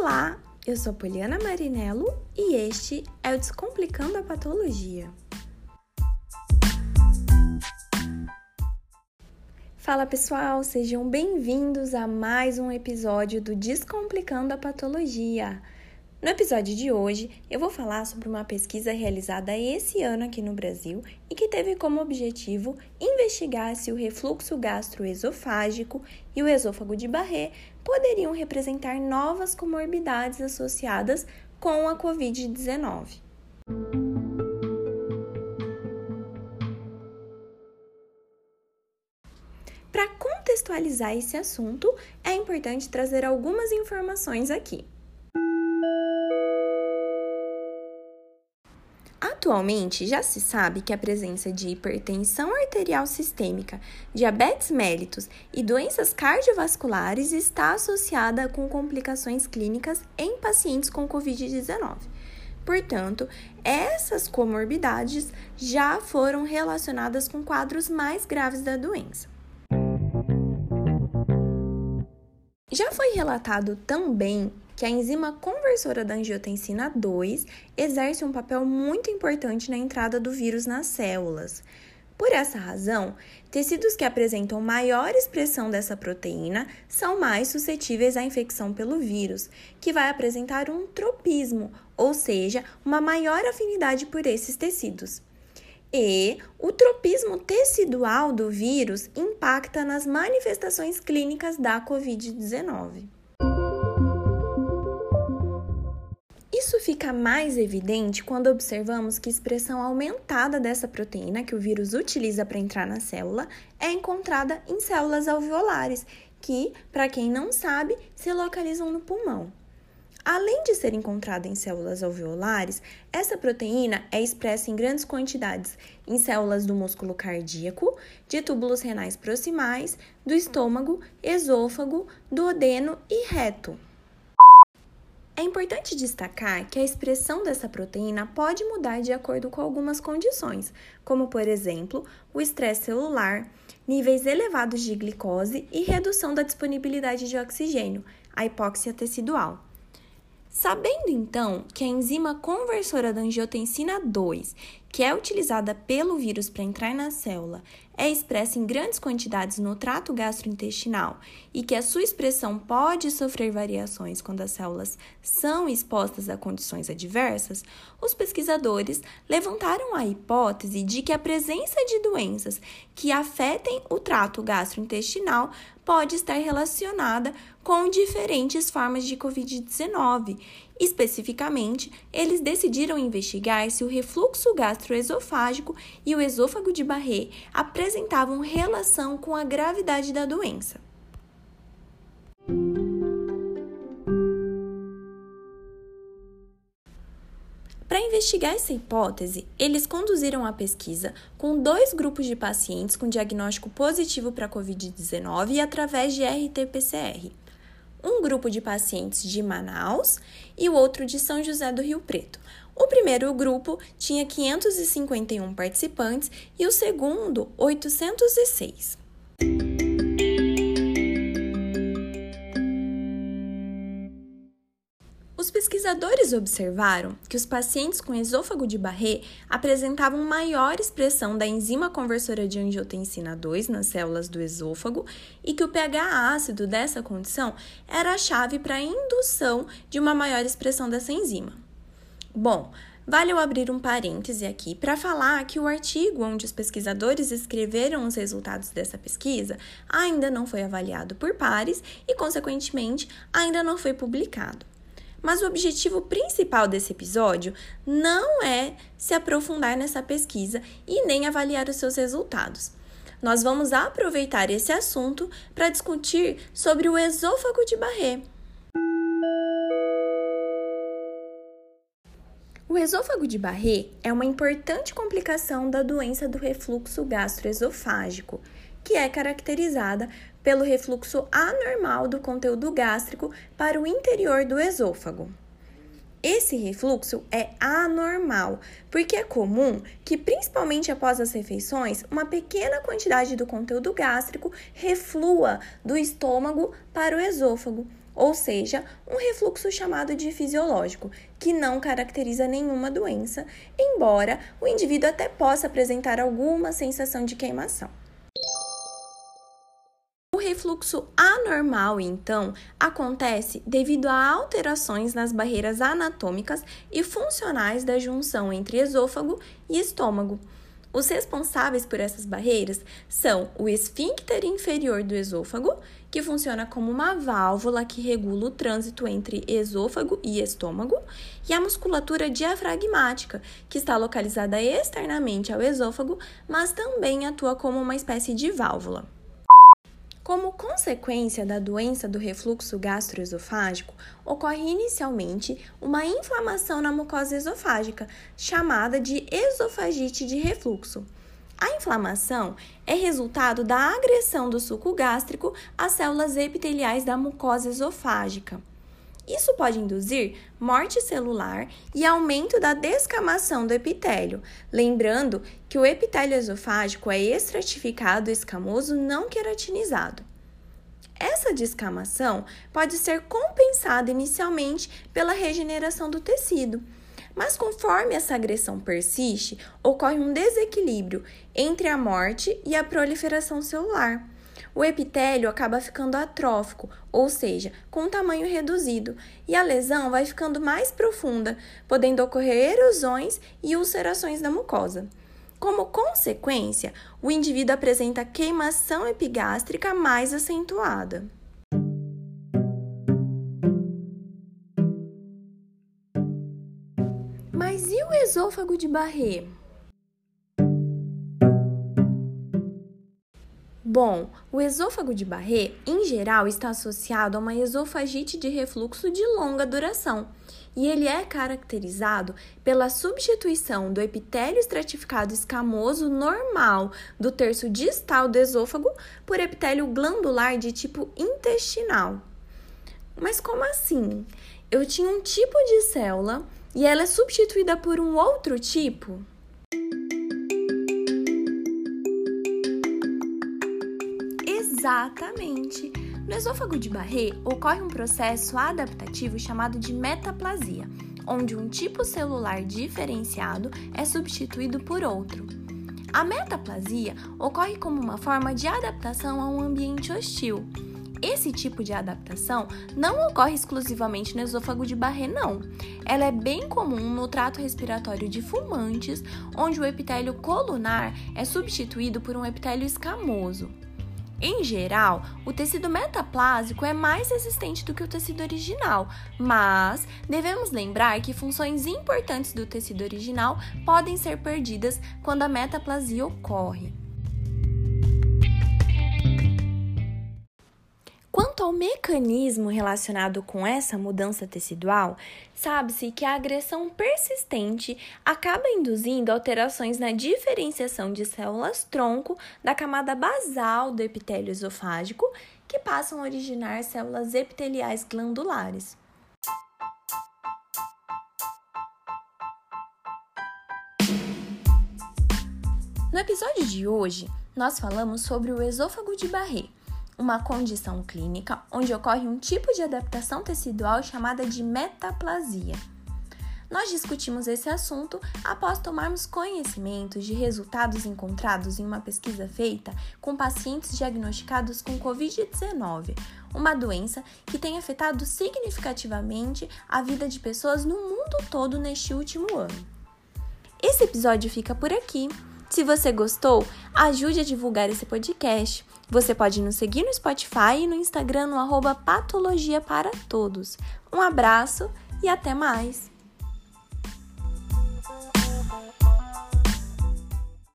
Olá, eu sou Poliana Marinello e este é o Descomplicando a Patologia. Fala pessoal, sejam bem-vindos a mais um episódio do Descomplicando a Patologia. No episódio de hoje, eu vou falar sobre uma pesquisa realizada esse ano aqui no Brasil e que teve como objetivo investigar se o refluxo gastroesofágico e o esôfago de Barré poderiam representar novas comorbidades associadas com a Covid-19. Para contextualizar esse assunto, é importante trazer algumas informações aqui. Atualmente, já se sabe que a presença de hipertensão arterial sistêmica, diabetes mellitus e doenças cardiovasculares está associada com complicações clínicas em pacientes com Covid-19. Portanto, essas comorbidades já foram relacionadas com quadros mais graves da doença. Já foi relatado também que a enzima conversora da angiotensina 2 exerce um papel muito importante na entrada do vírus nas células. Por essa razão, tecidos que apresentam maior expressão dessa proteína são mais suscetíveis à infecção pelo vírus, que vai apresentar um tropismo, ou seja, uma maior afinidade por esses tecidos. E o tropismo tecidual do vírus impacta nas manifestações clínicas da Covid-19. Fica mais evidente quando observamos que a expressão aumentada dessa proteína que o vírus utiliza para entrar na célula é encontrada em células alveolares, que, para quem não sabe, se localizam no pulmão. Além de ser encontrada em células alveolares, essa proteína é expressa em grandes quantidades em células do músculo cardíaco, de túbulos renais proximais, do estômago, esôfago, duodeno e reto. É importante destacar que a expressão dessa proteína pode mudar de acordo com algumas condições, como por exemplo, o estresse celular, níveis elevados de glicose e redução da disponibilidade de oxigênio, a hipóxia tecidual. Sabendo então que a enzima conversora da angiotensina 2, que é utilizada pelo vírus para entrar na célula, é expressa em grandes quantidades no trato gastrointestinal e que a sua expressão pode sofrer variações quando as células são expostas a condições adversas, os pesquisadores levantaram a hipótese de que a presença de doenças que afetem o trato gastrointestinal pode estar relacionada com diferentes formas de Covid-19. Especificamente, eles decidiram investigar se o refluxo gastroesofágico e o esôfago de Barré apresentavam relação com a gravidade da doença. Para investigar essa hipótese, eles conduziram a pesquisa com dois grupos de pacientes com diagnóstico positivo para Covid-19 e através de RT-PCR. Um grupo de pacientes de Manaus e o outro de São José do Rio Preto. O primeiro grupo tinha 551 participantes e o segundo, 806. Os pesquisadores observaram que os pacientes com esôfago de Barré apresentavam maior expressão da enzima conversora de angiotensina 2 nas células do esôfago e que o pH ácido dessa condição era a chave para a indução de uma maior expressão dessa enzima. Bom, Vale eu abrir um parêntese aqui para falar que o artigo onde os pesquisadores escreveram os resultados dessa pesquisa ainda não foi avaliado por pares e, consequentemente, ainda não foi publicado. Mas o objetivo principal desse episódio não é se aprofundar nessa pesquisa e nem avaliar os seus resultados. Nós vamos aproveitar esse assunto para discutir sobre o esôfago de Barré. O esôfago de Barré é uma importante complicação da doença do refluxo gastroesofágico, que é caracterizada pelo refluxo anormal do conteúdo gástrico para o interior do esôfago. Esse refluxo é anormal, porque é comum que, principalmente após as refeições, uma pequena quantidade do conteúdo gástrico reflua do estômago para o esôfago, ou seja, um refluxo chamado de fisiológico, que não caracteriza nenhuma doença, embora o indivíduo até possa apresentar alguma sensação de queimação. O refluxo anormal, então, acontece devido a alterações nas barreiras anatômicas e funcionais da junção entre esôfago e estômago. Os responsáveis por essas barreiras são o esfíncter inferior do esôfago, que funciona como uma válvula que regula o trânsito entre esôfago e estômago, e a musculatura diafragmática, que está localizada externamente ao esôfago, mas também atua como uma espécie de válvula. Como consequência da doença do refluxo gastroesofágico, ocorre inicialmente uma inflamação na mucosa esofágica, chamada de esofagite de refluxo. A inflamação é resultado da agressão do suco gástrico às células epiteliais da mucosa esofágica. Isso pode induzir morte celular e aumento da descamação do epitélio, lembrando que o epitélio esofágico é estratificado escamoso não queratinizado. Essa descamação pode ser compensada inicialmente pela regeneração do tecido, mas conforme essa agressão persiste, ocorre um desequilíbrio entre a morte e a proliferação celular o epitélio acaba ficando atrófico, ou seja, com um tamanho reduzido, e a lesão vai ficando mais profunda, podendo ocorrer erosões e ulcerações da mucosa. Como consequência, o indivíduo apresenta queimação epigástrica mais acentuada. Mas e o esôfago de Barré? Bom, o esôfago de Barré, em geral, está associado a uma esofagite de refluxo de longa duração, e ele é caracterizado pela substituição do epitélio estratificado escamoso normal do terço distal do esôfago por epitélio glandular de tipo intestinal. Mas como assim? Eu tinha um tipo de célula e ela é substituída por um outro tipo? Exatamente! No esôfago de Barré ocorre um processo adaptativo chamado de metaplasia, onde um tipo celular diferenciado é substituído por outro. A metaplasia ocorre como uma forma de adaptação a um ambiente hostil. Esse tipo de adaptação não ocorre exclusivamente no esôfago de Barré, não. Ela é bem comum no trato respiratório de fumantes, onde o epitélio colunar é substituído por um epitélio escamoso. Em geral, o tecido metaplásico é mais resistente do que o tecido original, mas devemos lembrar que funções importantes do tecido original podem ser perdidas quando a metaplasia ocorre. Ao mecanismo relacionado com essa mudança tecidual, sabe-se que a agressão persistente acaba induzindo alterações na diferenciação de células tronco da camada basal do epitélio esofágico, que passam a originar células epiteliais glandulares. No episódio de hoje, nós falamos sobre o esôfago de Barré uma condição clínica onde ocorre um tipo de adaptação tecidual chamada de metaplasia. Nós discutimos esse assunto após tomarmos conhecimento de resultados encontrados em uma pesquisa feita com pacientes diagnosticados com Covid-19, uma doença que tem afetado significativamente a vida de pessoas no mundo todo neste último ano. Esse episódio fica por aqui. Se você gostou, ajude a divulgar esse podcast. Você pode nos seguir no Spotify e no Instagram no arroba Patologia para Todos. Um abraço e até mais!